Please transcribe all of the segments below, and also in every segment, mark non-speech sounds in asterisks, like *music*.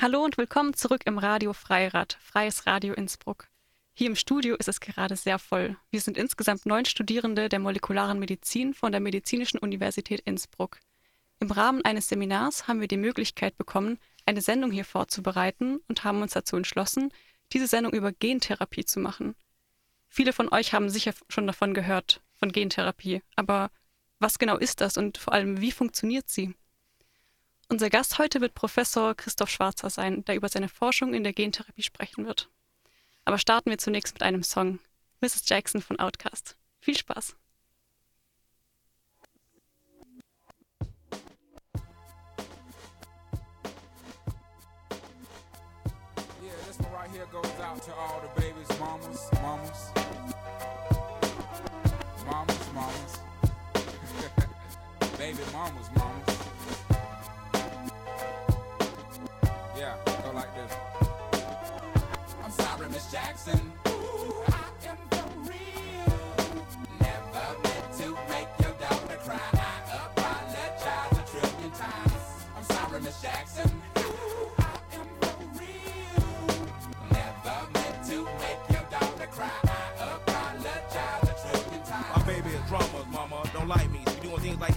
Hallo und willkommen zurück im Radio Freirad, Freies Radio Innsbruck. Hier im Studio ist es gerade sehr voll. Wir sind insgesamt neun Studierende der molekularen Medizin von der Medizinischen Universität Innsbruck. Im Rahmen eines Seminars haben wir die Möglichkeit bekommen, eine Sendung hier vorzubereiten und haben uns dazu entschlossen, diese Sendung über Gentherapie zu machen. Viele von euch haben sicher schon davon gehört, von Gentherapie. Aber was genau ist das und vor allem, wie funktioniert sie? Unser Gast heute wird Professor Christoph Schwarzer sein, der über seine Forschung in der Gentherapie sprechen wird. Aber starten wir zunächst mit einem Song. Mrs. Jackson von Outcast. Viel Spaß! *laughs* baby mamas, Jackson.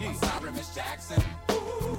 I'm sorry, Miss Jackson. Ooh,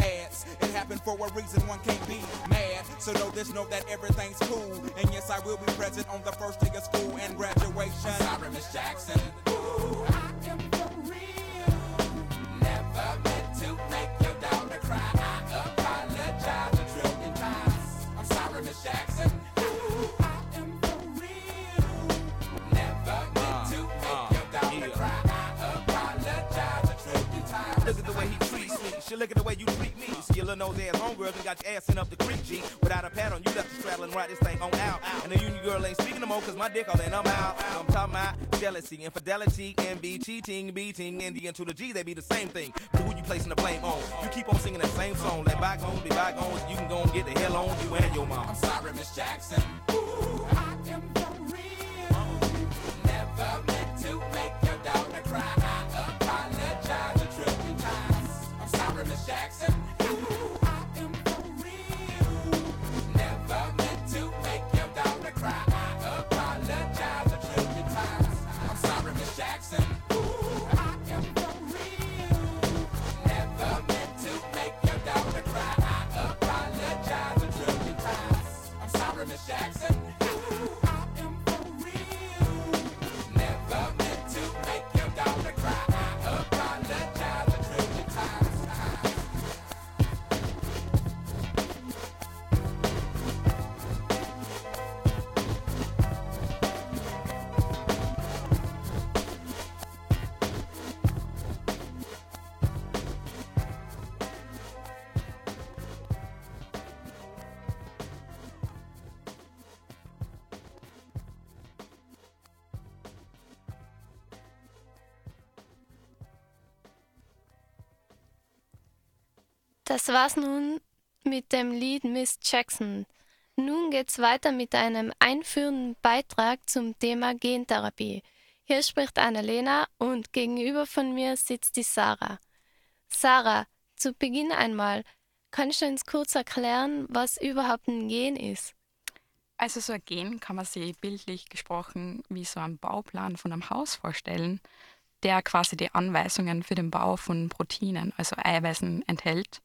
It happened for a reason, one can't be mad. So know this, know that everything's cool. And yes, I will be present on the first day of school and graduation. I'm sorry, Miss Jackson. Ooh, I am for real. Never meant to make your daughter cry. I apologize a trillion times. I'm sorry, Miss Jackson. Look at the way he treats me. She look at the way you treat your little nose ass homegirl and got your ass in up the creek, G. Without a pad on, you left the straddle and ride this thing on out. And the union girl ain't speaking no more, cause my dick all in, I'm out. I'm talking about jealousy, infidelity, envy, cheating, beating, and the to the G, they be the same thing. But who you placing the blame on? You keep on singing that same song. Let bygones be bygones, you can go and get the hell on you and your mom. I'm sorry, Miss Jackson. Ooh, I am Das war's nun mit dem Lied Miss Jackson. Nun geht's weiter mit einem einführenden Beitrag zum Thema Gentherapie. Hier spricht Annalena und gegenüber von mir sitzt die Sarah. Sarah, zu Beginn einmal, kannst du uns kurz erklären, was überhaupt ein Gen ist? Also so ein Gen kann man sich bildlich gesprochen wie so einen Bauplan von einem Haus vorstellen, der quasi die Anweisungen für den Bau von Proteinen, also Eiweißen, enthält.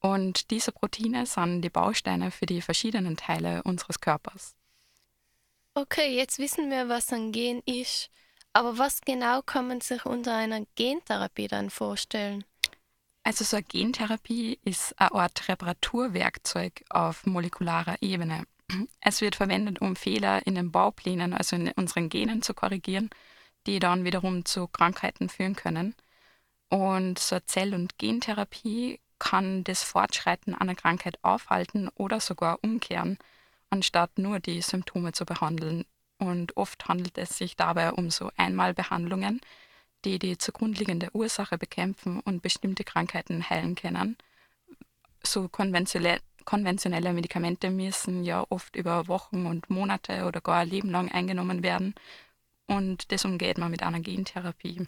Und diese Proteine sind die Bausteine für die verschiedenen Teile unseres Körpers. Okay, jetzt wissen wir, was ein Gen ist. Aber was genau kann man sich unter einer Gentherapie dann vorstellen? Also so eine Gentherapie ist eine Art Reparaturwerkzeug auf molekularer Ebene. Es wird verwendet, um Fehler in den Bauplänen, also in unseren Genen zu korrigieren, die dann wiederum zu Krankheiten führen können. Und so Zell- und Gentherapie kann das Fortschreiten einer Krankheit aufhalten oder sogar umkehren, anstatt nur die Symptome zu behandeln. Und oft handelt es sich dabei um so Einmalbehandlungen, die die zugrundliegende Ursache bekämpfen und bestimmte Krankheiten heilen können. So konventionelle, konventionelle Medikamente müssen ja oft über Wochen und Monate oder gar ein Leben lang eingenommen werden. Und das umgeht man mit einer Gentherapie.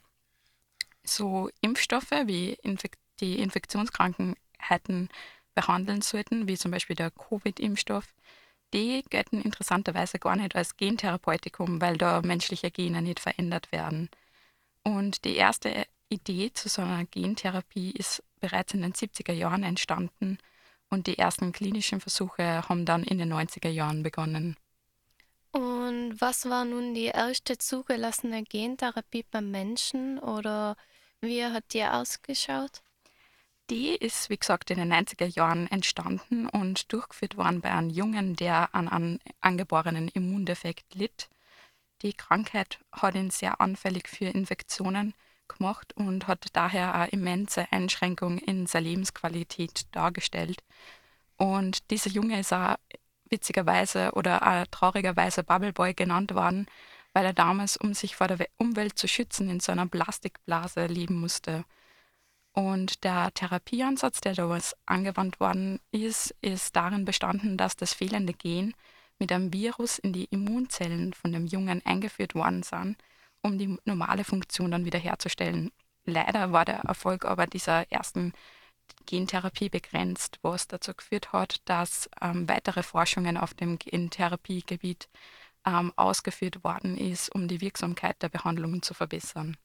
So Impfstoffe wie Infek die Infektionskrankheiten behandeln sollten, wie zum Beispiel der Covid-Impfstoff, die gelten interessanterweise gar nicht als Gentherapeutikum, weil da menschliche Gene nicht verändert werden. Und die erste Idee zu so einer Gentherapie ist bereits in den 70er Jahren entstanden und die ersten klinischen Versuche haben dann in den 90er Jahren begonnen. Und was war nun die erste zugelassene Gentherapie beim Menschen oder wie hat die ausgeschaut? Die ist, wie gesagt, in den 90er Jahren entstanden und durchgeführt worden bei einem Jungen, der an einem angeborenen Immundefekt litt. Die Krankheit hat ihn sehr anfällig für Infektionen gemacht und hat daher eine immense Einschränkung in seiner Lebensqualität dargestellt. Und dieser Junge ist auch witzigerweise oder auch traurigerweise Bubbleboy genannt worden, weil er damals, um sich vor der Umwelt zu schützen, in so einer Plastikblase leben musste. Und der Therapieansatz, der damals angewandt worden ist, ist darin bestanden, dass das fehlende Gen mit einem Virus in die Immunzellen von dem Jungen eingeführt worden sind, um die normale Funktion dann wiederherzustellen. Leider war der Erfolg aber dieser ersten Gentherapie begrenzt, was dazu geführt hat, dass ähm, weitere Forschungen auf dem Gentherapiegebiet ähm, ausgeführt worden ist, um die Wirksamkeit der Behandlungen zu verbessern.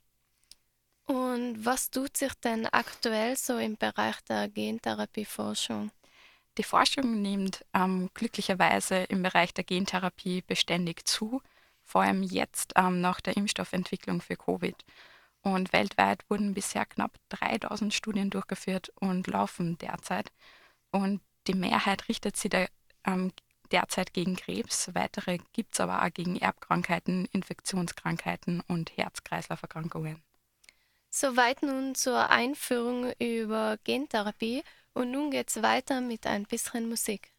Und was tut sich denn aktuell so im Bereich der Gentherapieforschung? Die Forschung nimmt ähm, glücklicherweise im Bereich der Gentherapie beständig zu, vor allem jetzt ähm, nach der Impfstoffentwicklung für Covid. Und weltweit wurden bisher knapp 3000 Studien durchgeführt und laufen derzeit. Und die Mehrheit richtet sich da, ähm, derzeit gegen Krebs. Weitere gibt es aber auch gegen Erbkrankheiten, Infektionskrankheiten und Herz-Kreislauf-Erkrankungen. Soweit nun zur Einführung über Gentherapie und nun geht's weiter mit ein bisschen Musik.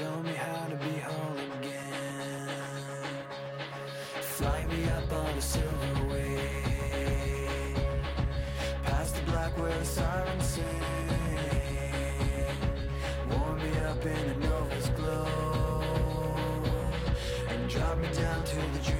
Show me how to be whole again. Fly me up on a silver wing. Past the black where the sirens sing. Warm me up in a nova's glow. And drop me down to the dream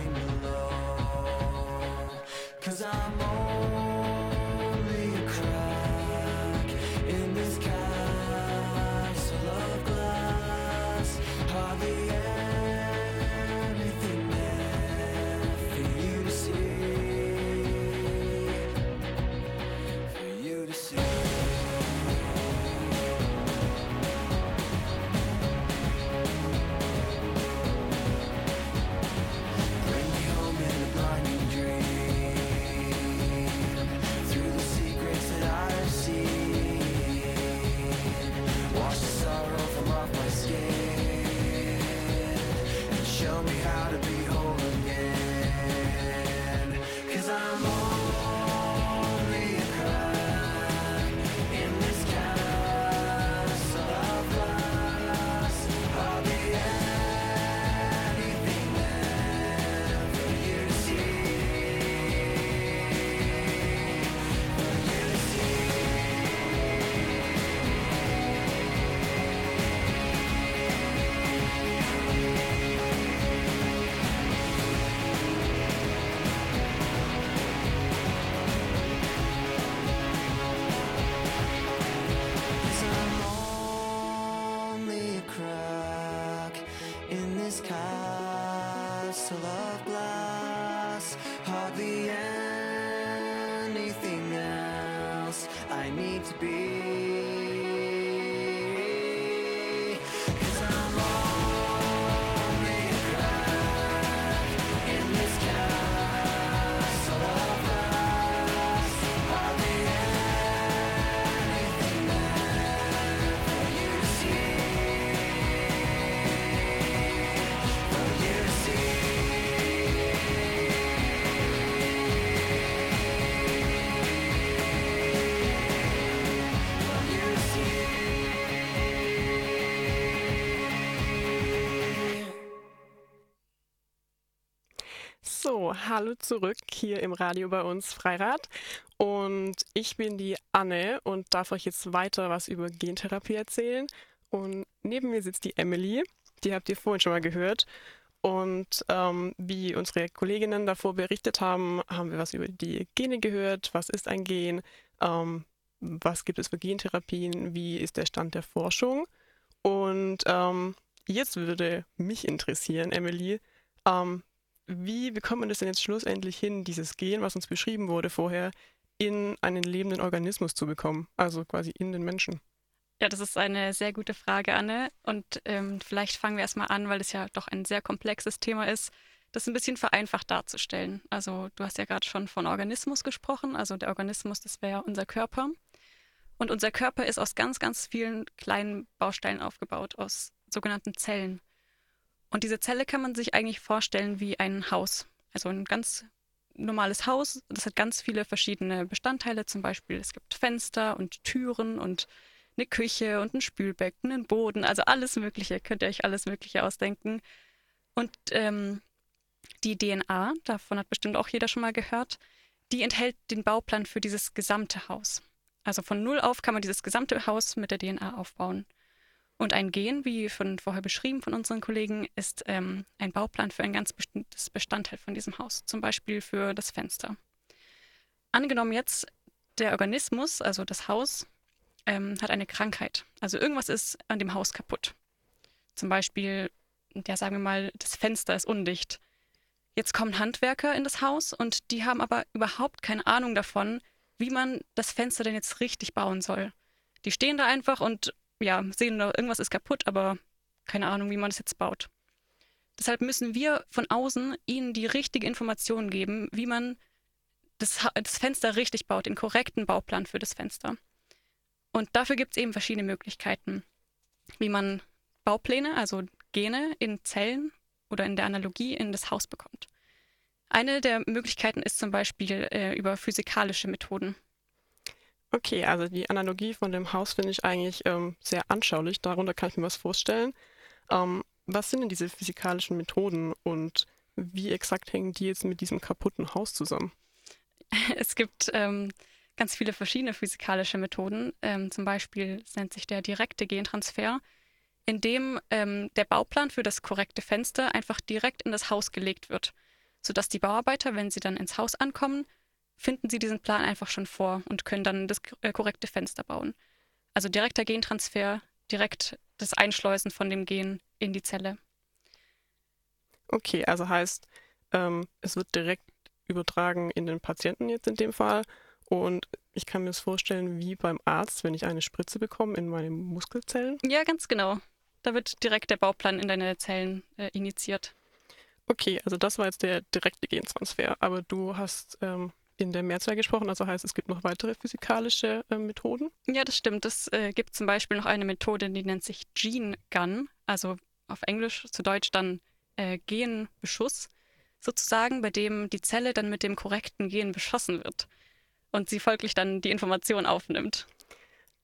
hallo zurück hier im Radio bei uns Freirad. Und ich bin die Anne und darf euch jetzt weiter was über Gentherapie erzählen. Und neben mir sitzt die Emily, die habt ihr vorhin schon mal gehört. Und ähm, wie unsere Kolleginnen davor berichtet haben, haben wir was über die Gene gehört. Was ist ein Gen? Ähm, was gibt es für Gentherapien? Wie ist der Stand der Forschung? Und ähm, jetzt würde mich interessieren, Emily, ähm, wie bekommt man das denn jetzt schlussendlich hin, dieses Gen, was uns beschrieben wurde vorher, in einen lebenden Organismus zu bekommen? Also quasi in den Menschen. Ja, das ist eine sehr gute Frage, Anne. Und ähm, vielleicht fangen wir erstmal an, weil es ja doch ein sehr komplexes Thema ist, das ein bisschen vereinfacht darzustellen. Also du hast ja gerade schon von Organismus gesprochen. Also der Organismus, das wäre ja unser Körper. Und unser Körper ist aus ganz, ganz vielen kleinen Bausteinen aufgebaut, aus sogenannten Zellen. Und diese Zelle kann man sich eigentlich vorstellen wie ein Haus. Also ein ganz normales Haus. Das hat ganz viele verschiedene Bestandteile. Zum Beispiel es gibt Fenster und Türen und eine Küche und ein Spülbecken, einen Boden. Also alles Mögliche. Könnt ihr euch alles Mögliche ausdenken. Und ähm, die DNA, davon hat bestimmt auch jeder schon mal gehört, die enthält den Bauplan für dieses gesamte Haus. Also von null auf kann man dieses gesamte Haus mit der DNA aufbauen. Und ein Gen, wie von vorher beschrieben von unseren Kollegen, ist ähm, ein Bauplan für ein ganz bestimmtes Bestandteil von diesem Haus, zum Beispiel für das Fenster. Angenommen jetzt, der Organismus, also das Haus, ähm, hat eine Krankheit. Also irgendwas ist an dem Haus kaputt. Zum Beispiel, ja, sagen wir mal, das Fenster ist undicht. Jetzt kommen Handwerker in das Haus und die haben aber überhaupt keine Ahnung davon, wie man das Fenster denn jetzt richtig bauen soll. Die stehen da einfach und ja, sehen, irgendwas ist kaputt, aber keine Ahnung, wie man das jetzt baut. Deshalb müssen wir von außen ihnen die richtige Information geben, wie man das, das Fenster richtig baut, den korrekten Bauplan für das Fenster. Und dafür gibt es eben verschiedene Möglichkeiten, wie man Baupläne, also Gene in Zellen oder in der Analogie in das Haus bekommt. Eine der Möglichkeiten ist zum Beispiel äh, über physikalische Methoden. Okay, also die Analogie von dem Haus finde ich eigentlich ähm, sehr anschaulich. Darunter kann ich mir was vorstellen. Ähm, was sind denn diese physikalischen Methoden und wie exakt hängen die jetzt mit diesem kaputten Haus zusammen? *laughs* Es gibt ähm, ganz viele verschiedene physikalische Methoden. Ähm, zum Beispiel nennt sich der direkte Gentransfer, in dem ähm, der Bauplan für das korrekte Fenster einfach direkt in das Haus gelegt wird, sodass die Bauarbeiter, wenn sie dann ins Haus ankommen, finden sie diesen Plan einfach schon vor und können dann das äh, korrekte Fenster bauen. Also direkter Gentransfer, direkt das Einschleusen von dem Gen in die Zelle. Okay, also heißt, ähm, es wird direkt übertragen in den Patienten jetzt in dem Fall. Und ich kann mir das vorstellen wie beim Arzt, wenn ich eine Spritze bekomme in meine Muskelzellen. Ja, ganz genau. Da wird direkt der Bauplan in deine Zellen äh, initiiert. Okay, also das war jetzt der direkte Gentransfer. Aber du hast ähm, in der Mehrzahl gesprochen, also heißt, es gibt noch weitere physikalische äh, Methoden. Ja, das stimmt. Es äh, gibt zum Beispiel noch eine Methode, die nennt sich Gene Gun, also auf Englisch, zu Deutsch dann äh, Genbeschuss, sozusagen, bei dem die Zelle dann mit dem korrekten Gen beschossen wird und sie folglich dann die Information aufnimmt.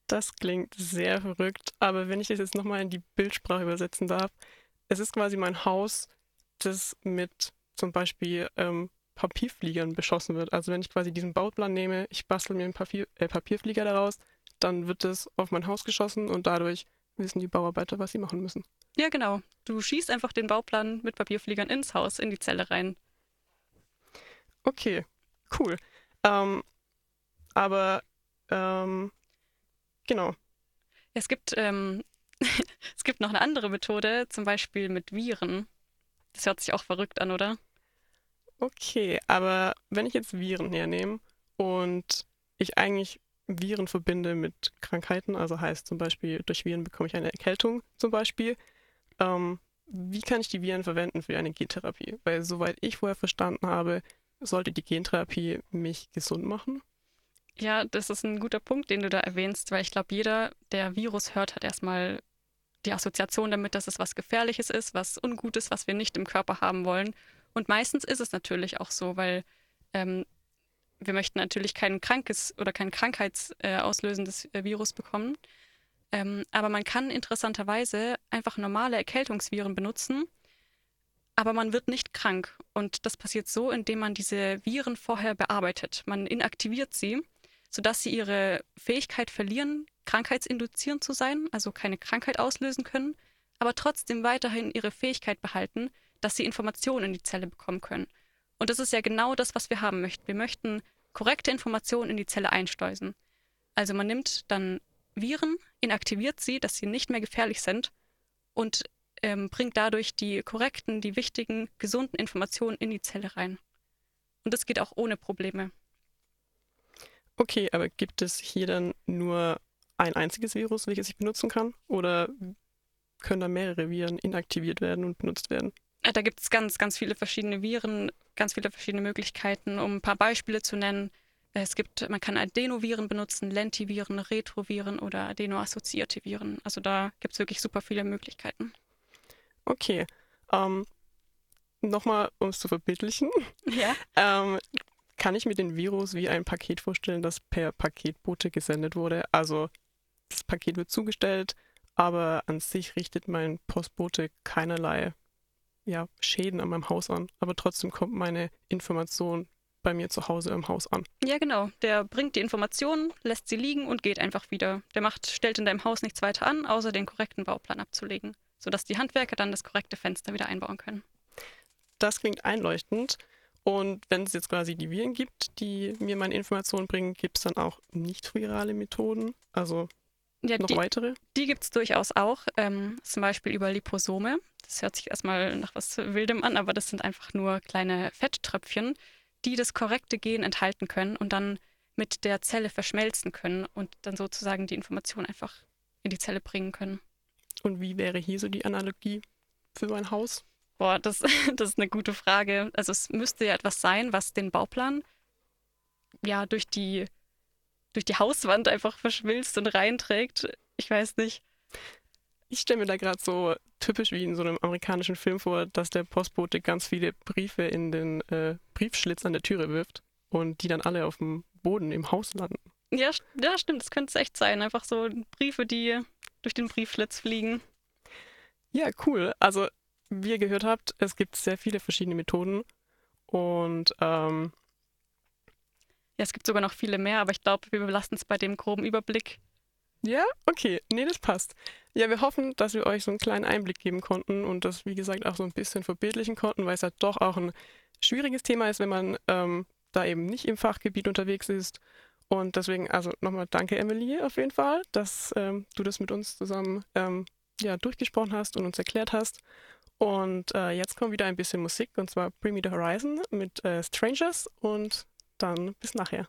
Das klingt sehr verrückt, aber wenn ich das jetzt nochmal in die Bildsprache übersetzen darf, es ist quasi mein Haus, das mit zum Beispiel ähm, Papierfliegern beschossen wird. Also wenn ich quasi diesen Bauplan nehme, ich bastel mir einen Papier, äh, Papierflieger daraus, dann wird es auf mein Haus geschossen und dadurch wissen die Bauarbeiter, was sie machen müssen. Ja, genau. Du schießt einfach den Bauplan mit Papierfliegern ins Haus, in die Zelle rein. Okay, cool. Ähm, aber ähm, genau. Es gibt, ähm, *laughs* es gibt noch eine andere Methode, zum Beispiel mit Viren. Das hört sich auch verrückt an, oder? Okay, aber wenn ich jetzt Viren hernehme und ich eigentlich Viren verbinde mit Krankheiten, also heißt zum Beispiel, durch Viren bekomme ich eine Erkältung zum Beispiel, ähm, wie kann ich die Viren verwenden für eine Gentherapie? Weil soweit ich vorher verstanden habe, sollte die Gentherapie mich gesund machen. Ja, das ist ein guter Punkt, den du da erwähnst, weil ich glaube, jeder, der Virus hört, hat erstmal die Assoziation damit, dass es was Gefährliches ist, was Ungutes, was wir nicht im Körper haben wollen. Und meistens ist es natürlich auch so, weil ähm, wir möchten natürlich kein krankes oder kein krankheitsauslösendes äh, Virus bekommen. Ähm, aber man kann interessanterweise einfach normale Erkältungsviren benutzen, aber man wird nicht krank. Und das passiert so, indem man diese Viren vorher bearbeitet. Man inaktiviert sie, sodass sie ihre Fähigkeit verlieren, krankheitsinduzierend zu sein, also keine Krankheit auslösen können, aber trotzdem weiterhin ihre Fähigkeit behalten, dass sie Informationen in die Zelle bekommen können. Und das ist ja genau das, was wir haben möchten. Wir möchten korrekte Informationen in die Zelle einsteusen. Also man nimmt dann Viren, inaktiviert sie, dass sie nicht mehr gefährlich sind und ähm, bringt dadurch die korrekten, die wichtigen, gesunden Informationen in die Zelle rein. Und das geht auch ohne Probleme. Okay, aber gibt es hier dann nur ein einziges Virus, welches ich benutzen kann? Oder können da mehrere Viren inaktiviert werden und benutzt werden? Äh, Da gibt es ganz, ganz viele verschiedene Viren, ganz viele verschiedene Möglichkeiten. Um ein paar Beispiele zu nennen, es gibt, man kann Adenoviren benutzen, Lentiviren, Retroviren oder adenoassoziierte Viren. Also da gibt es wirklich super viele Möglichkeiten. Okay. Ähm, Nochmal, um es zu verbildlichen, *laughs* Ja. ähm, kann ich mir den Virus wie ein Paket vorstellen, das per Paketbote gesendet wurde. Also das Paket wird zugestellt, aber an sich richtet mein Postbote keinerlei ja, Schäden an meinem Haus an. Aber trotzdem kommt meine Information bei mir zu Hause im Haus an. Ja, genau. Der bringt die Informationen, lässt sie liegen und geht einfach wieder. Der macht, stellt in deinem Haus nichts weiter an, außer den korrekten Bauplan abzulegen, sodass die Handwerker dann das korrekte Fenster wieder einbauen können. Das klingt einleuchtend. Und wenn es jetzt quasi die Viren gibt, die mir meine Informationen bringen, gibt es dann auch nicht virale Methoden? Also Ja, noch die, weitere? die gibt es durchaus auch, ähm, zum Beispiel über Liposome. Das hört sich erstmal nach was Wildem an, aber das sind einfach nur kleine Fetttröpfchen, die das korrekte Gen enthalten können und dann mit der Zelle verschmelzen können und dann sozusagen die Information einfach in die Zelle bringen können. Und wie wäre hier so die Analogie für mein Haus? Boah, das, *laughs* das ist eine gute Frage. Also es müsste ja etwas sein, was den Bauplan ja durch die, durch die Hauswand einfach verschmilzt und reinträgt. Ich weiß nicht. Ich stelle mir da gerade so typisch wie in so einem amerikanischen Film vor, dass der Postbote ganz viele Briefe in den äh, Briefschlitz an der Türe wirft und die dann alle auf dem Boden im Haus landen. Ja, ja stimmt, das könnte es echt sein. Einfach so Briefe, die durch den Briefschlitz fliegen. Ja, cool. Also, wie ihr gehört habt, es gibt sehr viele verschiedene Methoden und ähm, Ja, es gibt sogar noch viele mehr, aber ich glaube, wir belassen es bei dem groben Überblick. Ja, okay. Nee, das passt. Ja, wir hoffen, dass wir euch so einen kleinen Einblick geben konnten und das, wie gesagt, auch so ein bisschen verbildlichen konnten, weil es halt doch auch ein schwieriges Thema ist, wenn man ähm, da eben nicht im Fachgebiet unterwegs ist. Und deswegen, also nochmal danke, Emily, auf jeden Fall, dass ähm, du das mit uns zusammen ähm, ja, durchgesprochen hast und uns erklärt hast. Und äh, jetzt kommt wieder ein bisschen Musik und zwar Bring Me the Horizon mit äh, Strangers und dann bis nachher.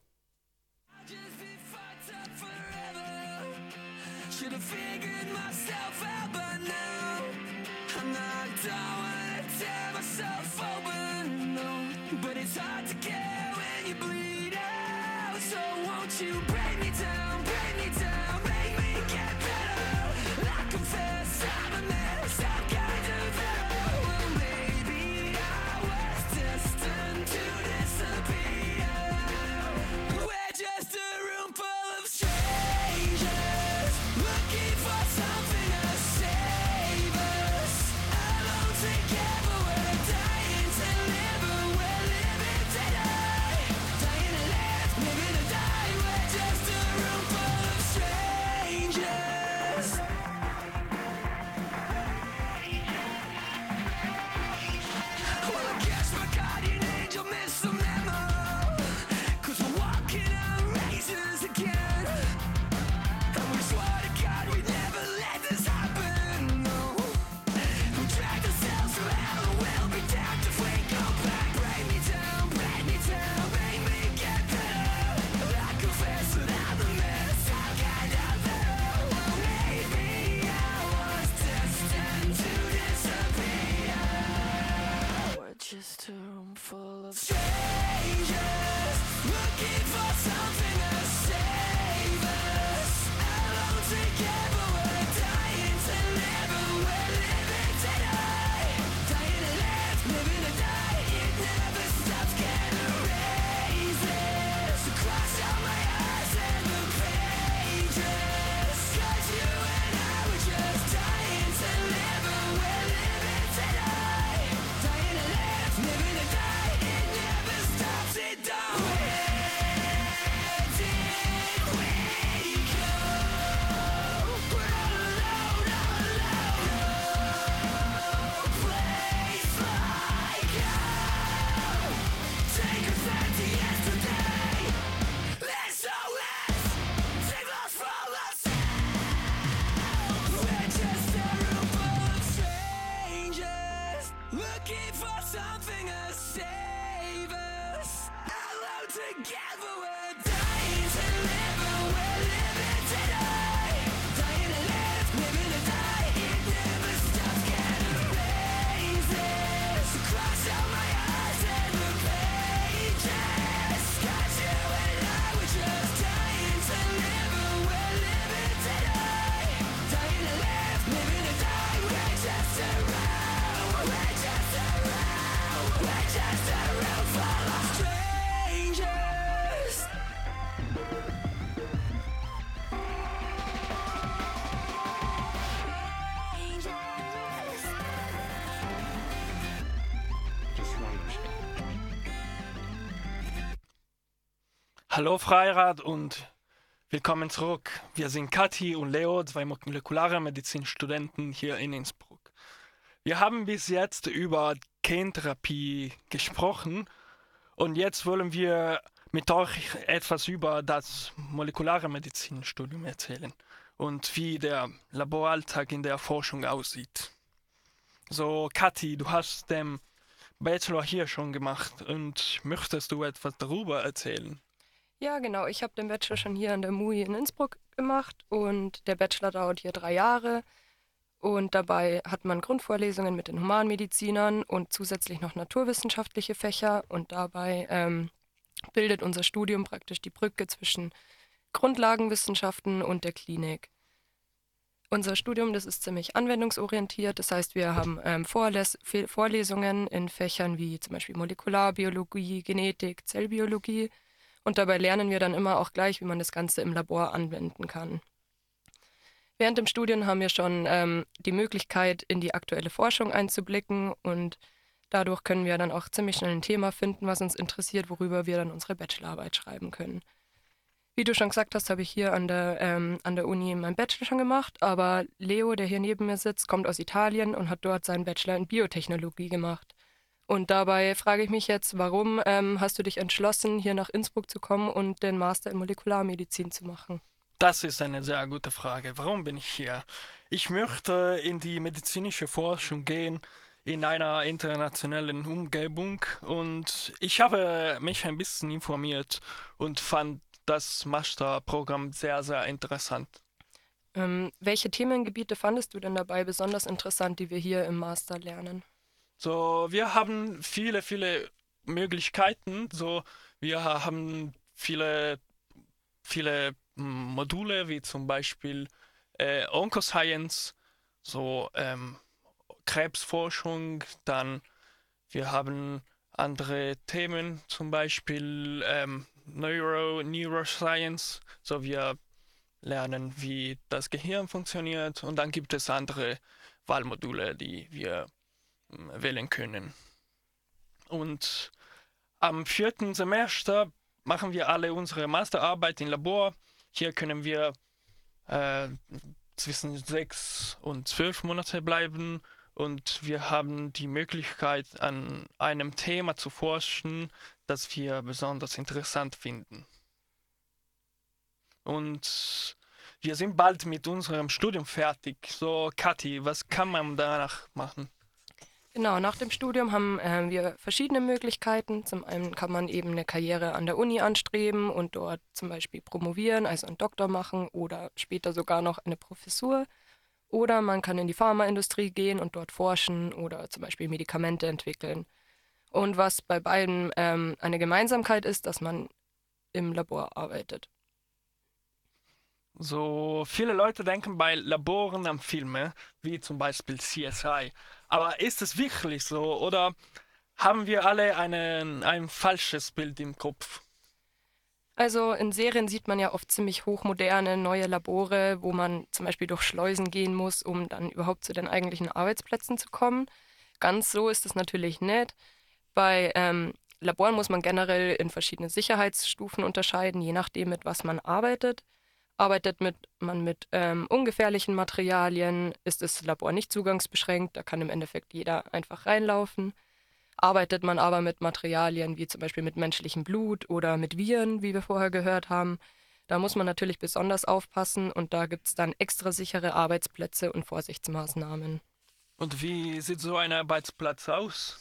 Hallo Freirad und willkommen zurück. Wir sind Kathi und Leo, zwei molekulare Medizinstudenten hier in Innsbruck. Wir haben bis jetzt über Gentherapie gesprochen und jetzt wollen wir mit euch etwas über das molekulare Medizinstudium erzählen und wie der Laboralltag in der Forschung aussieht. So, Kathi, du hast den Bachelor hier schon gemacht und möchtest du etwas darüber erzählen? Ja, genau. Ich habe den Bachelor schon hier an der MUI in Innsbruck gemacht und der Bachelor dauert hier drei Jahre. Und dabei hat man Grundvorlesungen mit den Humanmedizinern und zusätzlich noch naturwissenschaftliche Fächer. Und dabei ähm, bildet unser Studium praktisch die Brücke zwischen Grundlagenwissenschaften und der Klinik. Unser Studium, das ist ziemlich anwendungsorientiert. Das heißt, wir haben ähm, Vorles Vorlesungen in Fächern wie zum Beispiel Molekularbiologie, Genetik, Zellbiologie. Und dabei lernen wir dann immer auch gleich, wie man das Ganze im Labor anwenden kann. Während dem Studium haben wir schon ähm, die Möglichkeit, in die aktuelle Forschung einzublicken und dadurch können wir dann auch ziemlich schnell ein Thema finden, was uns interessiert, worüber wir dann unsere Bachelorarbeit schreiben können. Wie du schon gesagt hast, habe ich hier an der, ähm, an der Uni meinen Bachelor schon gemacht, aber Leo, der hier neben mir sitzt, kommt aus Italien und hat dort seinen Bachelor in Biotechnologie gemacht. Und dabei frage ich mich jetzt, warum ähm, hast du dich entschlossen, hier nach Innsbruck zu kommen und den Master in Molekularmedizin zu machen? Das ist eine sehr gute Frage. Warum bin ich hier? Ich möchte in die medizinische Forschung gehen, in einer internationalen Umgebung und ich habe mich ein bisschen informiert und fand das Masterprogramm sehr, sehr interessant. Ähm, welche Themengebiete fandest du denn dabei besonders interessant, die wir hier im Master lernen? So, wir haben viele, viele Möglichkeiten. So, wir haben viele, viele Module, wie zum Beispiel äh, Oncoscience, so ähm, Krebsforschung, dann wir haben andere Themen, zum Beispiel ähm, Neuro, Neuroscience, so wir lernen, wie das Gehirn funktioniert. Und dann gibt es andere Wahlmodule, die wir wählen können. Und am vierten Semester machen wir alle unsere Masterarbeit im Labor. Hier können wir äh, zwischen sechs und zwölf Monate bleiben und wir haben die Möglichkeit, an einem Thema zu forschen, das wir besonders interessant finden. Und wir sind bald mit unserem Studium fertig. So, Kathi, was kann man danach machen? Genau, nach dem Studium haben äh, wir verschiedene Möglichkeiten. Zum einen kann man eben eine Karriere an der Uni anstreben und dort zum Beispiel promovieren, also einen Doktor machen oder später sogar noch eine Professur. Oder man kann in die Pharmaindustrie gehen und dort forschen oder zum Beispiel Medikamente entwickeln. Und was bei beiden ähm, eine Gemeinsamkeit ist, dass man im Labor arbeitet. So viele Leute denken bei Laboren an Filme, wie zum Beispiel CSI. Aber ist es wirklich so oder haben wir alle einen, ein falsches Bild im Kopf? Also in Serien sieht man ja oft ziemlich hochmoderne neue Labore, wo man zum Beispiel durch Schleusen gehen muss, um dann überhaupt zu den eigentlichen Arbeitsplätzen zu kommen. Ganz so ist es natürlich nicht. Bei ähm, Laboren muss man generell in verschiedene Sicherheitsstufen unterscheiden, je nachdem, mit was man arbeitet. Arbeitet mit, man mit ähm, ungefährlichen Materialien, ist das Labor nicht zugangsbeschränkt, da kann im Endeffekt jeder einfach reinlaufen. Arbeitet man aber mit Materialien wie zum Beispiel mit menschlichem Blut oder mit Viren, wie wir vorher gehört haben, da muss man natürlich besonders aufpassen und da gibt es dann extra sichere Arbeitsplätze und Vorsichtsmaßnahmen. Und wie sieht so ein Arbeitsplatz aus?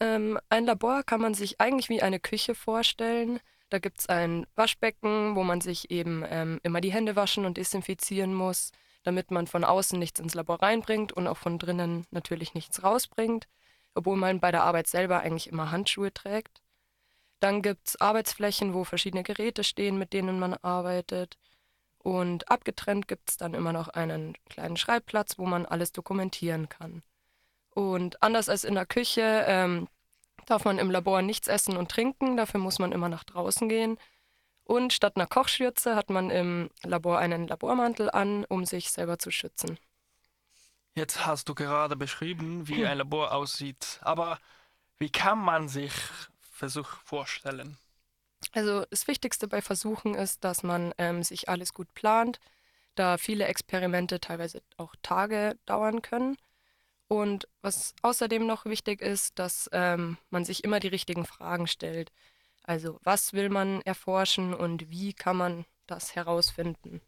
Ähm, ein Labor kann man sich eigentlich wie eine Küche vorstellen. Da gibt es ein Waschbecken, wo man sich eben ähm, immer die Hände waschen und desinfizieren muss, damit man von außen nichts ins Labor reinbringt und auch von drinnen natürlich nichts rausbringt, obwohl man bei der Arbeit selber eigentlich immer Handschuhe trägt. Dann gibt es Arbeitsflächen, wo verschiedene Geräte stehen, mit denen man arbeitet. Und abgetrennt gibt es dann immer noch einen kleinen Schreibplatz, wo man alles dokumentieren kann. Und anders als in der Küche ähm, darf man im Labor nichts essen und trinken, dafür muss man immer nach draußen gehen. Und statt einer Kochschürze hat man im Labor einen Labormantel an, um sich selber zu schützen. Jetzt hast du gerade beschrieben, wie ein Labor aussieht. Aber wie kann man sich Versuch vorstellen? Also das Wichtigste bei Versuchen ist, dass man ähm, sich alles gut plant, da viele Experimente teilweise auch Tage dauern können. Und was außerdem noch wichtig ist, dass ähm, man sich immer die richtigen Fragen stellt. Also was will man erforschen und wie kann man das herausfinden?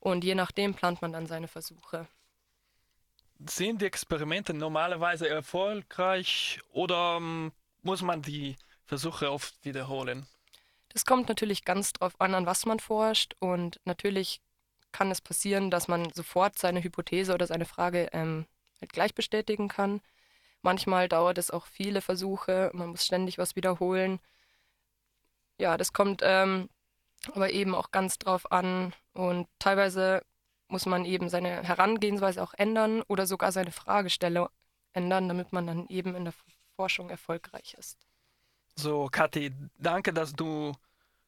Und je nachdem plant man dann seine Versuche. Sind die Experimente normalerweise erfolgreich oder ähm, muss man die Versuche oft wiederholen? Das kommt natürlich ganz drauf an, an was man forscht. Und natürlich kann es passieren, dass man sofort seine Hypothese oder seine Frage ähm, halt gleich bestätigen kann. Manchmal dauert es auch viele Versuche, man muss ständig was wiederholen. Ja, das kommt ähm, aber eben auch ganz drauf an und teilweise muss man eben seine Herangehensweise auch ändern oder sogar seine Fragestelle ändern, damit man dann eben in der Forschung erfolgreich ist. So, Kathi, danke, dass du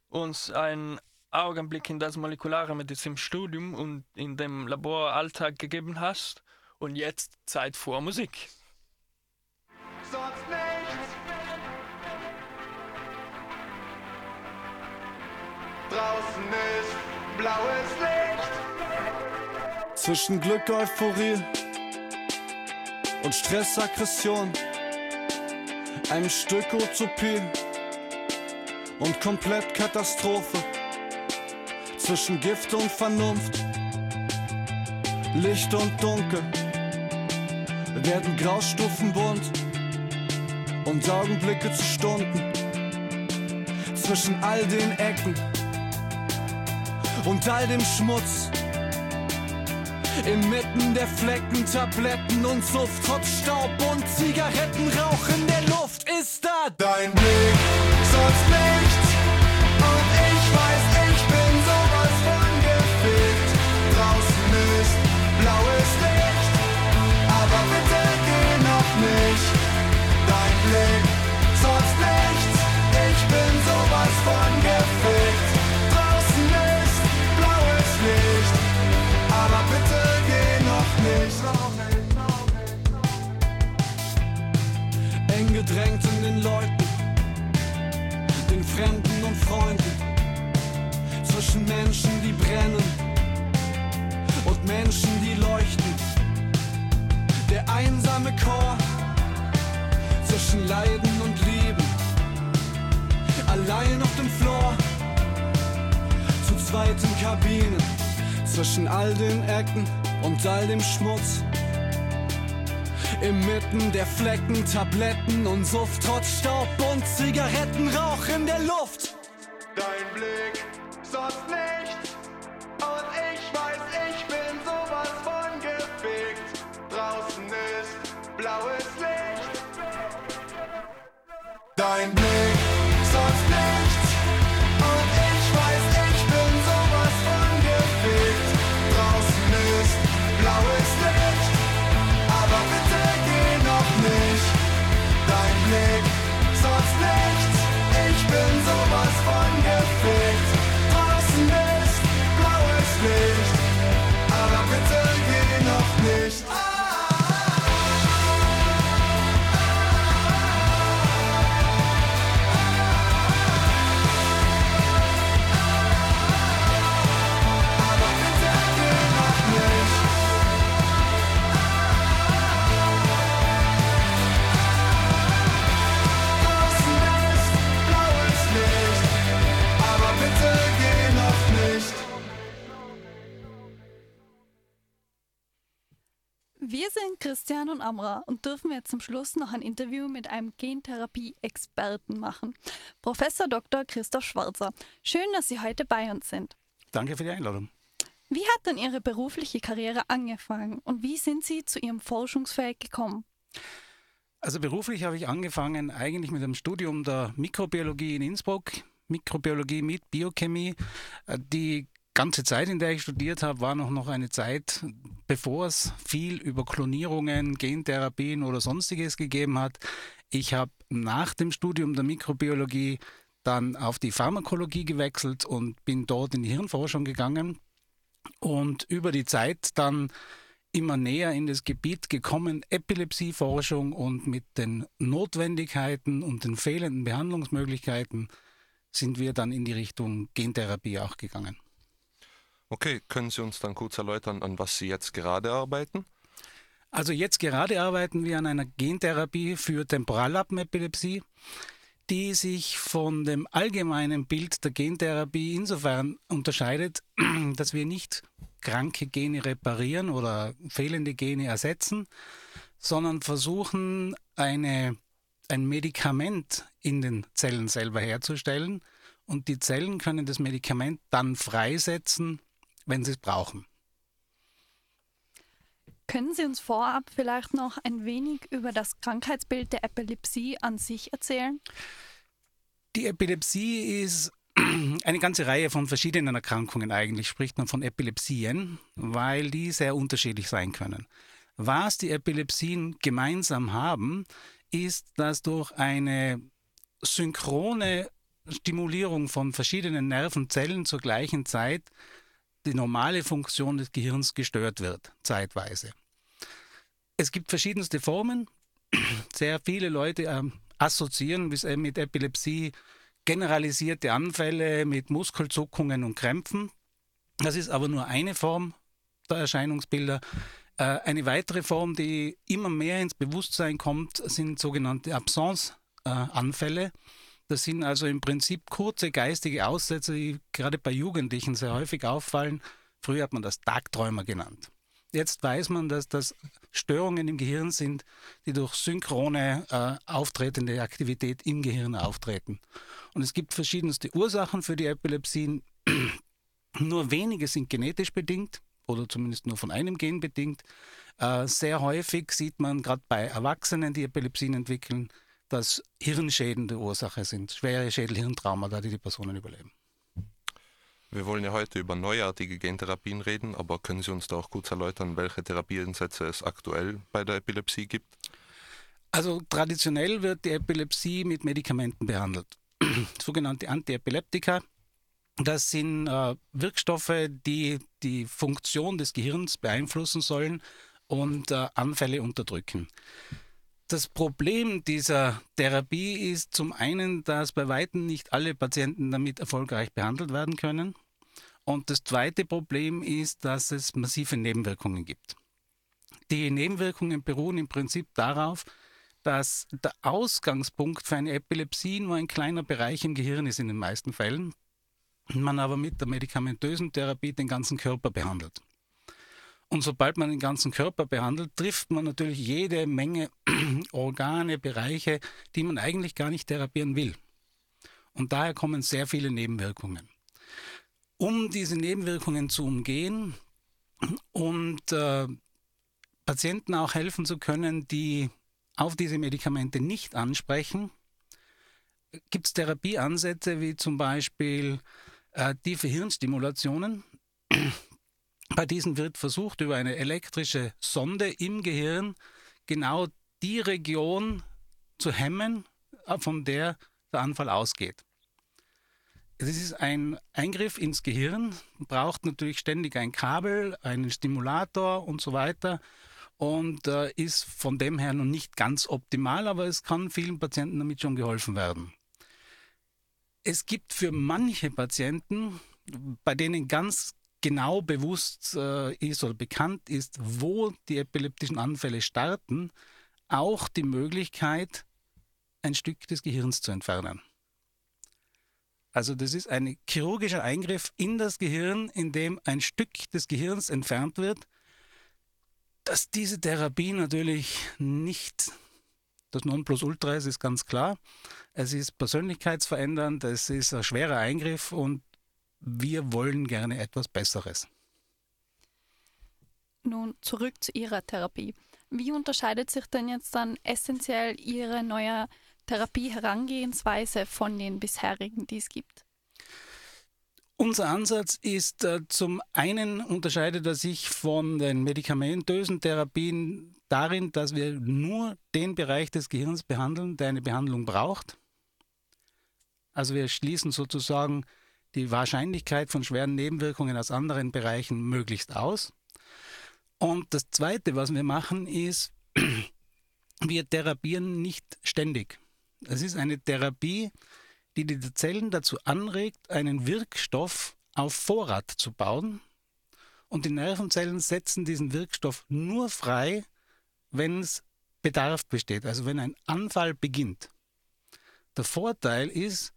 uns einen Augenblick in das molekulare Medizinstudium und in dem Laboralltag gegeben hast. Und jetzt Zeit vor Musik. Sonst nichts. Draußen ist blaues Licht. Zwischen Glück, Euphorie und Stress, Aggression, einem Stück Utopie und komplett Katastrophe. Zwischen Gift und Vernunft, Licht und Dunkel, werden Graustufen bunt und Augenblicke zu Stunden. Zwischen all den Ecken und all dem Schmutz. Inmitten der Flecken, Tabletten und Suft, trotz Staub und Zigarettenrauch in der Luft ist da Dein Blick, sonst nichts. In den Leuten, den Fremden und Freunden, zwischen Menschen, die brennen und Menschen, die leuchten. Der einsame Chor zwischen Leiden und Lieben, allein auf dem Floor, zu zweiten Kabinen, zwischen all den Ecken und all dem Schmutz. Inmitten der Flecken, Tabletten und Suft, trotz Staub und Zigarettenrauch in der Luft. Dein Blick, sonst nichts. Und ich weiß, ich bin sowas von gefickt. Draußen ist blaues Licht. dein Blick, Christian und Amra und dürfen jetzt zum Schluss noch ein Interview mit einem Gentherapie-Experten machen. Professor Dr. Christoph Schwarzer. Schön, dass Sie heute bei uns sind. Danke für die Einladung. Wie hat denn Ihre berufliche Karriere angefangen und wie sind Sie zu Ihrem Forschungsfeld gekommen? Also beruflich habe ich angefangen eigentlich mit dem Studium der Mikrobiologie in Innsbruck, Mikrobiologie mit Biochemie. Äh, Die ganze Zeit, in der ich studiert habe, war noch, noch eine Zeit, bevor es viel über Klonierungen, Gentherapien oder sonstiges gegeben hat. Ich habe nach dem Studium der Mikrobiologie dann auf die Pharmakologie gewechselt und bin dort in die Hirnforschung gegangen und über die Zeit dann immer näher in das Gebiet gekommen, Epilepsieforschung und mit den Notwendigkeiten und den fehlenden Behandlungsmöglichkeiten sind wir dann in die Richtung Gentherapie auch gegangen. Okay, können Sie uns dann kurz erläutern, an was Sie jetzt gerade arbeiten? Also jetzt gerade arbeiten wir an einer Gentherapie für Temporallappenepilepsie, die sich von dem allgemeinen Bild der Gentherapie insofern unterscheidet, *clears throat* dass wir nicht kranke Gene reparieren oder fehlende Gene ersetzen, sondern versuchen, eine, ein Medikament in den Zellen selber herzustellen. Und die Zellen können das Medikament dann freisetzen, wenn sie es brauchen. Können Sie uns vorab vielleicht noch ein wenig über das Krankheitsbild der Epilepsie an sich erzählen? Die Epilepsie ist *clears throat* eine ganze Reihe von verschiedenen Erkrankungen eigentlich, spricht man von Epilepsien, weil die sehr unterschiedlich sein können. Was die Epilepsien gemeinsam haben, ist, dass durch eine synchrone Stimulierung von verschiedenen Nervenzellen zur gleichen Zeit die normale Funktion des Gehirns gestört wird, zeitweise. Es gibt verschiedenste Formen. *clears throat* Sehr viele Leute ähm, assoziieren äh, mit Epilepsie generalisierte Anfälle mit Muskelzuckungen und Krämpfen. Das ist aber nur eine Form der Erscheinungsbilder. Äh, eine weitere Form, die immer mehr ins Bewusstsein kommt, sind sogenannte Absence-Anfälle. Das sind also im Prinzip kurze geistige Aussätze, die gerade bei Jugendlichen sehr häufig auffallen. Früher hat man das Tagträumer genannt. Jetzt weiß man, dass das Störungen im Gehirn sind, die durch synchrone äh, auftretende Aktivität im Gehirn auftreten. Und es gibt verschiedenste Ursachen für die Epilepsien. *clears throat* Nur wenige sind genetisch bedingt oder zumindest nur von einem Gen bedingt. Äh, sehr häufig sieht man gerade bei Erwachsenen, die Epilepsien entwickeln, dass Hirnschäden die Ursache sind, schwere Schädel-Hirntraumata, die die Personen überleben. Wir wollen ja heute über neuartige Gentherapien reden, aber können Sie uns da auch kurz erläutern, welche Therapieansätze es aktuell bei der Epilepsie gibt? Also traditionell wird die Epilepsie mit Medikamenten behandelt. *clears throat* Sogenannte Antiepileptika. Das sind äh, Wirkstoffe, die die Funktion des Gehirns beeinflussen sollen und äh, Anfälle unterdrücken. Das Problem dieser Therapie ist zum einen, dass bei weitem nicht alle Patienten damit erfolgreich behandelt werden können. Und das zweite Problem ist, dass es massive Nebenwirkungen gibt. Die Nebenwirkungen beruhen im Prinzip darauf, dass der Ausgangspunkt für eine Epilepsie nur ein kleiner Bereich im Gehirn ist in den meisten Fällen, man aber mit der medikamentösen Therapie den ganzen Körper behandelt. Und sobald man den ganzen Körper behandelt, trifft man natürlich jede Menge *clears throat* Organe, Bereiche, die man eigentlich gar nicht therapieren will. Und daher kommen sehr viele Nebenwirkungen. Um diese Nebenwirkungen zu umgehen und äh, Patienten auch helfen zu können, die auf diese Medikamente nicht ansprechen, gibt es Therapieansätze wie zum Beispiel äh, tiefe Hirnstimulationen. Bei diesen wird versucht, über eine elektrische Sonde im Gehirn genau die Region zu hemmen, äh, von der der Anfall ausgeht. Es ist ein Eingriff ins Gehirn, braucht natürlich ständig ein Kabel, einen Stimulator und so weiter und äh, ist von dem her noch nicht ganz optimal, aber es kann vielen Patienten damit schon geholfen werden. Es gibt für manche Patienten, bei denen ganz genau bewusst äh, ist oder bekannt ist, wo die epileptischen Anfälle starten, auch die Möglichkeit, ein Stück des Gehirns zu entfernen. Also das ist ein chirurgischer Eingriff in das Gehirn, in dem ein Stück des Gehirns entfernt wird. Dass diese Therapie natürlich nicht das Nonplusultra ist, ist ganz klar. Es ist persönlichkeitsverändernd, es ist ein schwerer Eingriff und wir wollen gerne etwas Besseres. Nun zurück zu Ihrer Therapie. Wie unterscheidet sich denn jetzt dann essentiell Ihre neue Therapieherangehensweise von den bisherigen, die es gibt? Unser Ansatz ist äh, zum einen unterscheidet er sich von den medikamentösen Therapien darin, dass wir nur den Bereich des Gehirns behandeln, der eine Behandlung braucht. Also wir schließen sozusagen die Wahrscheinlichkeit von schweren Nebenwirkungen aus anderen Bereichen möglichst aus. Und das Zweite, was wir machen, ist, *clears throat* wir therapieren nicht ständig. Es ist eine Therapie, die die Zellen dazu anregt, einen Wirkstoff auf Vorrat zu bauen. Und die Nervenzellen setzen diesen Wirkstoff nur frei, wenn es Bedarf besteht, also wenn ein Anfall beginnt. Der Vorteil ist,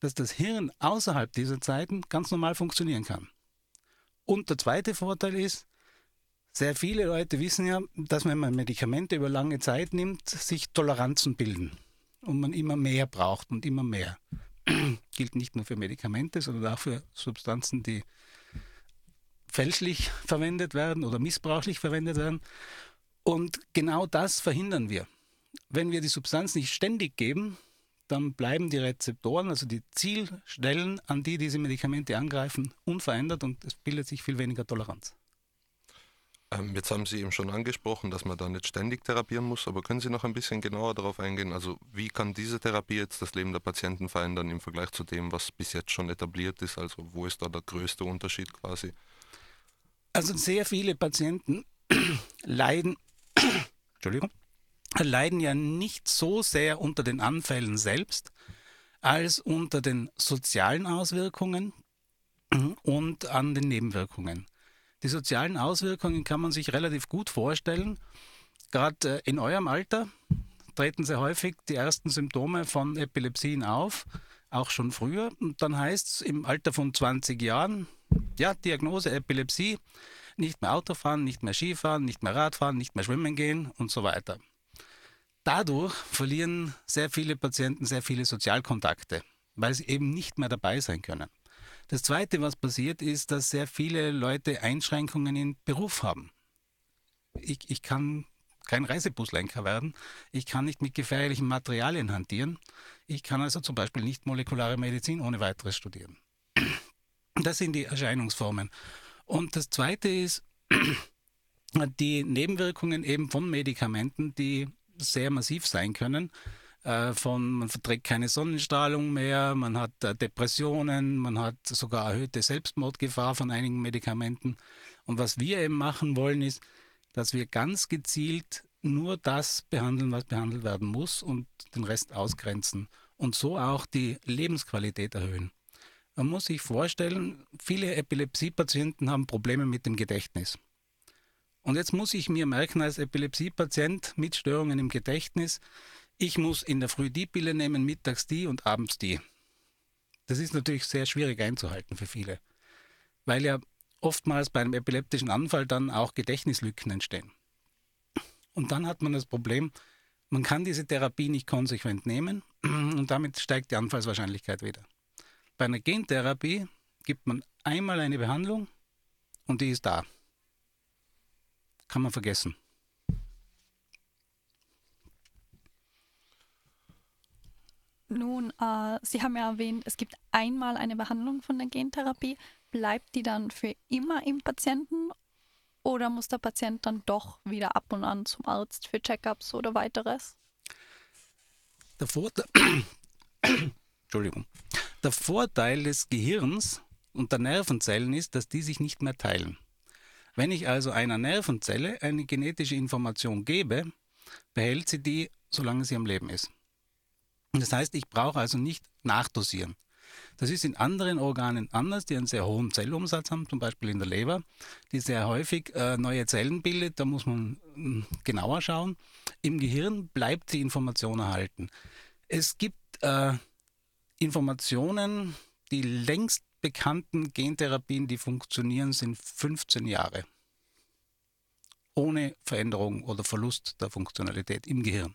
dass das Hirn außerhalb dieser Zeiten ganz normal funktionieren kann. Und der zweite Vorteil ist, sehr viele Leute wissen ja, dass wenn man Medikamente über lange Zeit nimmt, sich Toleranzen bilden und man immer mehr braucht und immer mehr. *clears throat* Gilt nicht nur für Medikamente, sondern auch für Substanzen, die fälschlich verwendet werden oder missbrauchlich verwendet werden. Und genau das verhindern wir. Wenn wir die Substanz nicht ständig geben, dann bleiben die Rezeptoren, also die Zielstellen, an die diese Medikamente angreifen, unverändert und es bildet sich viel weniger Toleranz. Ähm, jetzt haben Sie eben schon angesprochen, dass man da nicht ständig therapieren muss, aber können Sie noch ein bisschen genauer darauf eingehen? Also wie kann diese Therapie jetzt das Leben der Patienten verändern im Vergleich zu dem, was bis jetzt schon etabliert ist? Also wo ist da der größte Unterschied quasi? Also sehr viele Patienten *clears throat* leiden, *clears throat* Entschuldigung, leiden ja nicht so sehr unter den Anfällen selbst, als unter den sozialen Auswirkungen und an den Nebenwirkungen. Die sozialen Auswirkungen kann man sich relativ gut vorstellen. Gerade äh, in eurem Alter treten sehr häufig die ersten Symptome von Epilepsien auf, auch schon früher. Und dann heißt es im Alter von 20 Jahren, ja, Diagnose Epilepsie, nicht mehr Autofahren, nicht mehr Skifahren, nicht mehr Radfahren, nicht mehr schwimmen gehen und so weiter. Dadurch verlieren sehr viele Patienten sehr viele Sozialkontakte, weil sie eben nicht mehr dabei sein können. Das Zweite, was passiert, ist, dass sehr viele Leute Einschränkungen im Beruf haben. Ich, ich kann kein Reisebuslenker werden. Ich kann nicht mit gefährlichen Materialien hantieren. Ich kann also zum Beispiel nicht molekulare Medizin ohne weiteres studieren. Das sind die Erscheinungsformen. Und das Zweite ist die Nebenwirkungen eben von Medikamenten, die sehr massiv sein können. Äh, von man verträgt keine Sonnenstrahlung mehr, man hat äh, Depressionen, man hat sogar erhöhte Selbstmordgefahr von einigen Medikamenten. Und was wir eben machen wollen, ist, dass wir ganz gezielt nur das behandeln, was behandelt werden muss und den Rest ausgrenzen und so auch die Lebensqualität erhöhen. Man muss sich vorstellen, viele Epilepsiepatienten haben Probleme mit dem Gedächtnis. Und jetzt muss ich mir merken als Epilepsiepatient mit Störungen im Gedächtnis, ich muss in der Früh die Pille nehmen, mittags die und abends die. Das ist natürlich sehr schwierig einzuhalten für viele, weil ja oftmals bei einem epileptischen Anfall dann auch Gedächtnislücken entstehen. Und dann hat man das Problem, man kann diese Therapie nicht konsequent nehmen *clears throat* und damit steigt die Anfallswahrscheinlichkeit wieder. Bei einer Gentherapie gibt man einmal eine Behandlung und die ist da. Kann man vergessen. Nun, äh, Sie haben ja erwähnt, es gibt einmal eine Behandlung von der Gentherapie. Bleibt die dann für immer im Patienten oder muss der Patient dann doch wieder ab und an zum Arzt für Checkups oder weiteres? Der Vorteil, *coughs* Entschuldigung. Der Vorteil des Gehirns und der Nervenzellen ist, dass die sich nicht mehr teilen. Wenn ich also einer Nervenzelle eine genetische Information gebe, behält sie die, solange sie am Leben ist. Das heißt, ich brauche also nicht nachdosieren. Das ist in anderen Organen anders, die einen sehr hohen Zellumsatz haben, zum Beispiel in der Leber, die sehr häufig äh, neue Zellen bildet. Da muss man mh, genauer schauen. Im Gehirn bleibt die Information erhalten. Es gibt äh, Informationen, die längst bekannten Gentherapien, die funktionieren, sind 15 Jahre. Ohne Veränderung oder Verlust der Funktionalität im Gehirn.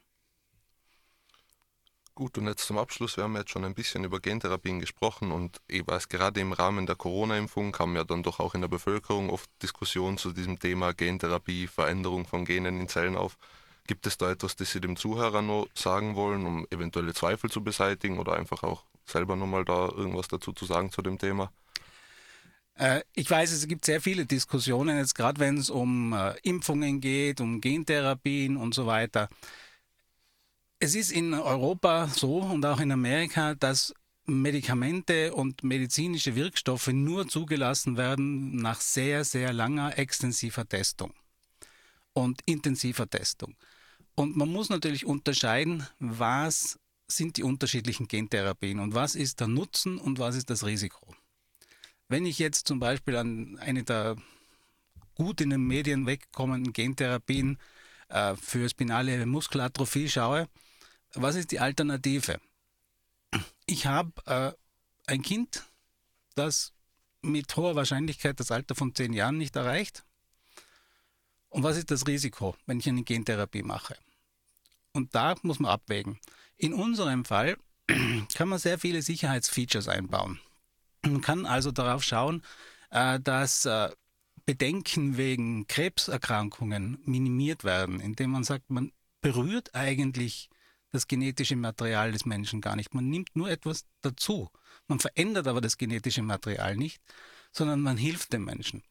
Gut, und jetzt zum Abschluss, wir haben jetzt schon ein bisschen über Gentherapien gesprochen und ich weiß, gerade im Rahmen der Corona-Impfung kam ja dann doch auch in der Bevölkerung oft Diskussionen zu diesem Thema Gentherapie, Veränderung von Genen in Zellen auf. Gibt es da etwas, das Sie dem Zuhörer noch sagen wollen, um eventuelle Zweifel zu beseitigen oder einfach auch selber nochmal da irgendwas dazu zu sagen zu dem Thema? Äh, Ich weiß, es gibt sehr viele Diskussionen, jetzt gerade wenn es um äh, Impfungen geht, um Gentherapien und so weiter. Es ist in Europa so und auch in Amerika, dass Medikamente und medizinische Wirkstoffe nur zugelassen werden nach sehr, sehr langer extensiver Testung und intensiver Testung. Und man muss natürlich unterscheiden, was sind die unterschiedlichen Gentherapien und was ist der Nutzen und was ist das Risiko. Wenn ich jetzt zum Beispiel an eine der gut in den Medien wegkommenden Gentherapien äh, für spinale Muskelatrophie schaue, was ist die Alternative? Ich habe äh, ein Kind, das mit hoher Wahrscheinlichkeit das Alter von zehn Jahren nicht erreicht. Und was ist das Risiko, wenn ich eine Gentherapie mache? Und da muss man abwägen. In unserem Fall *clears throat* kann man sehr viele Sicherheitsfeatures einbauen. Man kann also darauf schauen, äh, dass äh, Bedenken wegen Krebserkrankungen minimiert werden, indem man sagt, man berührt eigentlich das genetische Material des Menschen gar nicht. Man nimmt nur etwas dazu. Man verändert aber das genetische Material nicht, sondern man hilft dem Menschen.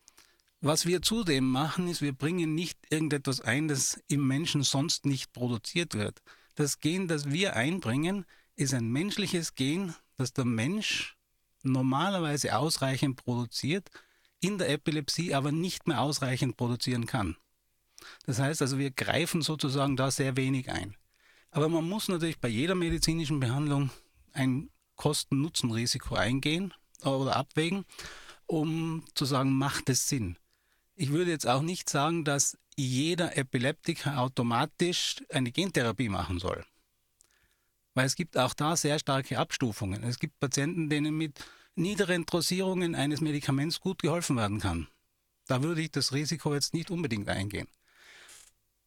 Was wir zudem machen, ist, wir bringen nicht irgendetwas ein, das im Menschen sonst nicht produziert wird. Das Gen, das wir einbringen, ist ein menschliches Gen, das der Mensch normalerweise ausreichend produziert, in der Epilepsie aber nicht mehr ausreichend produzieren kann. Das heißt also, wir greifen sozusagen da sehr wenig ein. Aber man muss natürlich bei jeder medizinischen Behandlung ein Kosten-Nutzen-Risiko eingehen oder abwägen, um zu sagen, macht es Sinn. Ich würde jetzt auch nicht sagen, dass jeder Epileptiker automatisch eine Gentherapie machen soll. Weil es gibt auch da sehr starke Abstufungen. Es gibt Patienten, denen mit niederen Dosierungen eines Medikaments gut geholfen werden kann. Da würde ich das Risiko jetzt nicht unbedingt eingehen.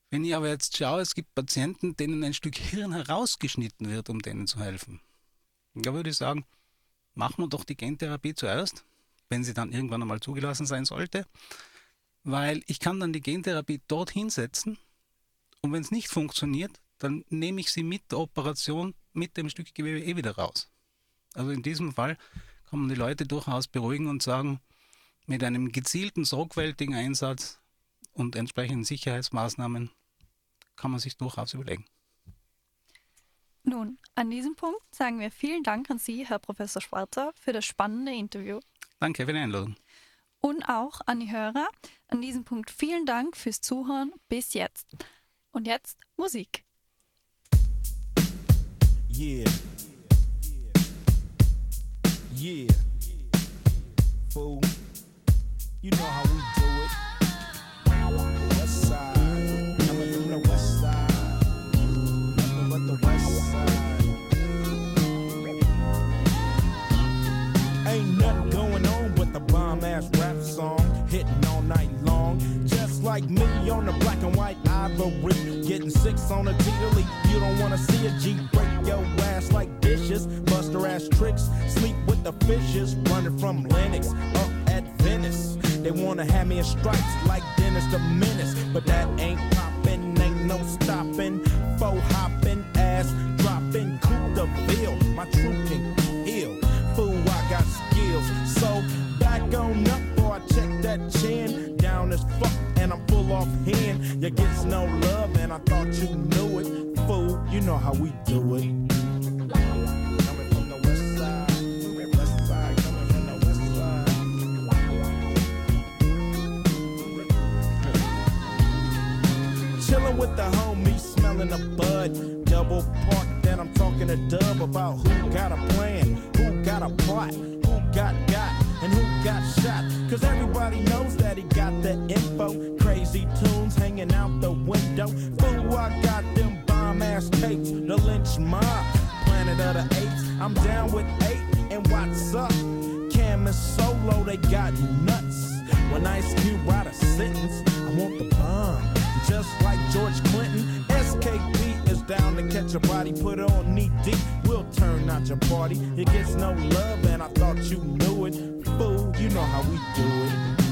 Wenn ich aber jetzt schaue, es gibt Patienten, denen ein Stück Hirn herausgeschnitten wird, um denen zu helfen. Da würde ich sagen, machen wir doch die Gentherapie zuerst, wenn sie dann irgendwann einmal zugelassen sein sollte, weil ich kann dann die Gentherapie dorthin setzen und wenn es nicht funktioniert, dann nehme ich sie mit der Operation mit dem Stück Gewebe eh wieder raus. Also in diesem Fall kann man die Leute durchaus beruhigen und sagen, mit einem gezielten, sorgfältigen Einsatz und entsprechenden Sicherheitsmaßnahmen kann man sich durchaus überlegen. Nun, an diesem Punkt sagen wir vielen Dank an Sie, Herr Professor Schwarzer, für das spannende Interview. Danke für die Einladung. Und auch an die Hörer. An diesem Punkt vielen Dank fürs Zuhören bis jetzt. Und jetzt Musik. Yeah. Yeah. Fool. You know how we do it. West side. Coming from the west side. Nothing but the west side. like me on the black and white ivory. Getting six on a T-League. You don't wanna see a G break your ass like dishes. Buster ass tricks. Sleep with the fishes. Running from Lennox up at Venice. They wanna have me in stripes like Dennis the Menace. But that ain't poppin', ain't no stoppin'. Faux hoppin', ass droppin'. Coup the bill. My troop can ill. Fool, I got skills. So back on up, boy, check that chin. Down as fuck and I'm full off hand. You gets no love, and I thought you knew it. Fool, you know how we do it. The the. Chilling with the homies, smelling a bud. Double park, then I'm talking to Dub about who got a plan, who got a plot, who got got, and who got shot. Cause everybody knows that he got the info. Crazy tunes hanging out the window. Fool, I got them bomb ass tapes. The lynch mob, planet of the apes. I'm down with eight, and what's up? Cam and Solo, they got nuts. When Ice Cube write a sentence, I want the bomb. Just like George Clinton, SKP is down to catch a body, put on knee deep. We'll turn out your party. It gets no love, and I thought you knew it. You know how we do it.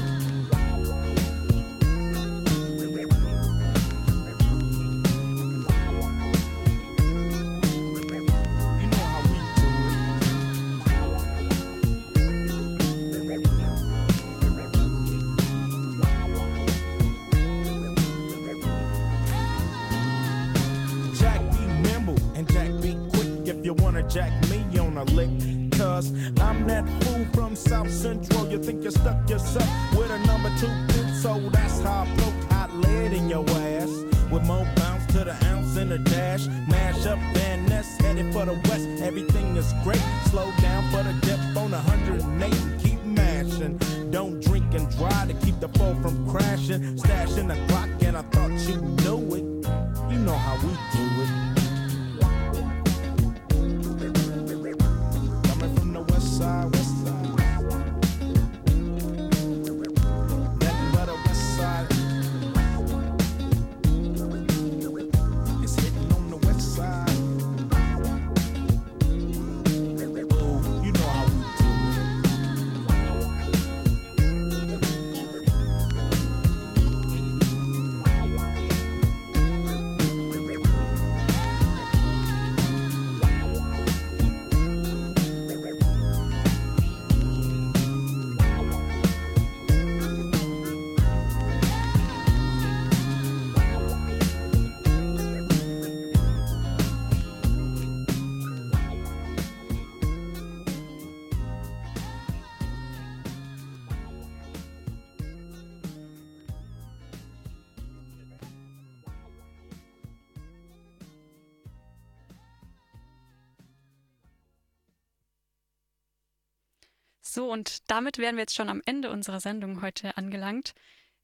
Und damit wären wir jetzt schon am Ende unserer Sendung heute angelangt.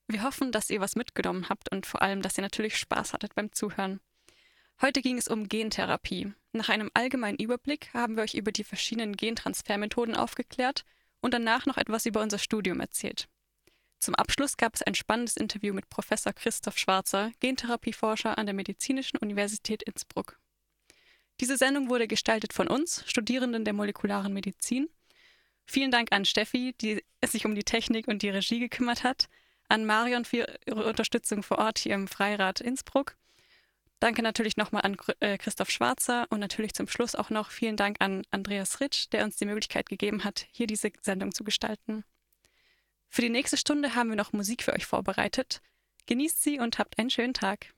Wir hoffen, dass ihr was mitgenommen habt und vor allem, dass ihr natürlich Spaß hattet beim Zuhören. Heute ging es um Gentherapie. Nach einem allgemeinen Überblick haben wir euch über die verschiedenen Gentransfermethoden aufgeklärt und danach noch etwas über unser Studium erzählt. Zum Abschluss gab es ein spannendes Interview mit Professor Christoph Schwarzer, Gentherapieforscher an der Medizinischen Universität Innsbruck. Diese Sendung wurde gestaltet von uns, Studierenden der molekularen Medizin. Vielen Dank an Steffi, die sich um die Technik und die Regie gekümmert hat, an Marion für ihre Unterstützung vor Ort hier im Freirat Innsbruck. Danke natürlich nochmal an äh, Christoph Schwarzer und natürlich zum Schluss auch noch vielen Dank an Andreas Ritsch, der uns die Möglichkeit gegeben hat, hier diese Sendung zu gestalten. Für die nächste Stunde haben wir noch Musik für euch vorbereitet. Genießt sie und habt einen schönen Tag.